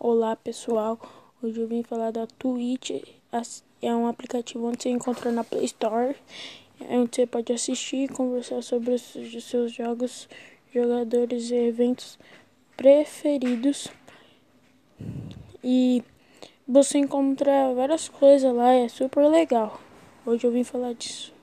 Olá pessoal, hoje eu vim falar da Twitch, é um aplicativo onde você encontra na Play Store, é onde você pode assistir e conversar sobre os seus jogos, jogadores e eventos preferidos. E você encontra várias coisas lá, é super legal. Hoje eu vim falar disso.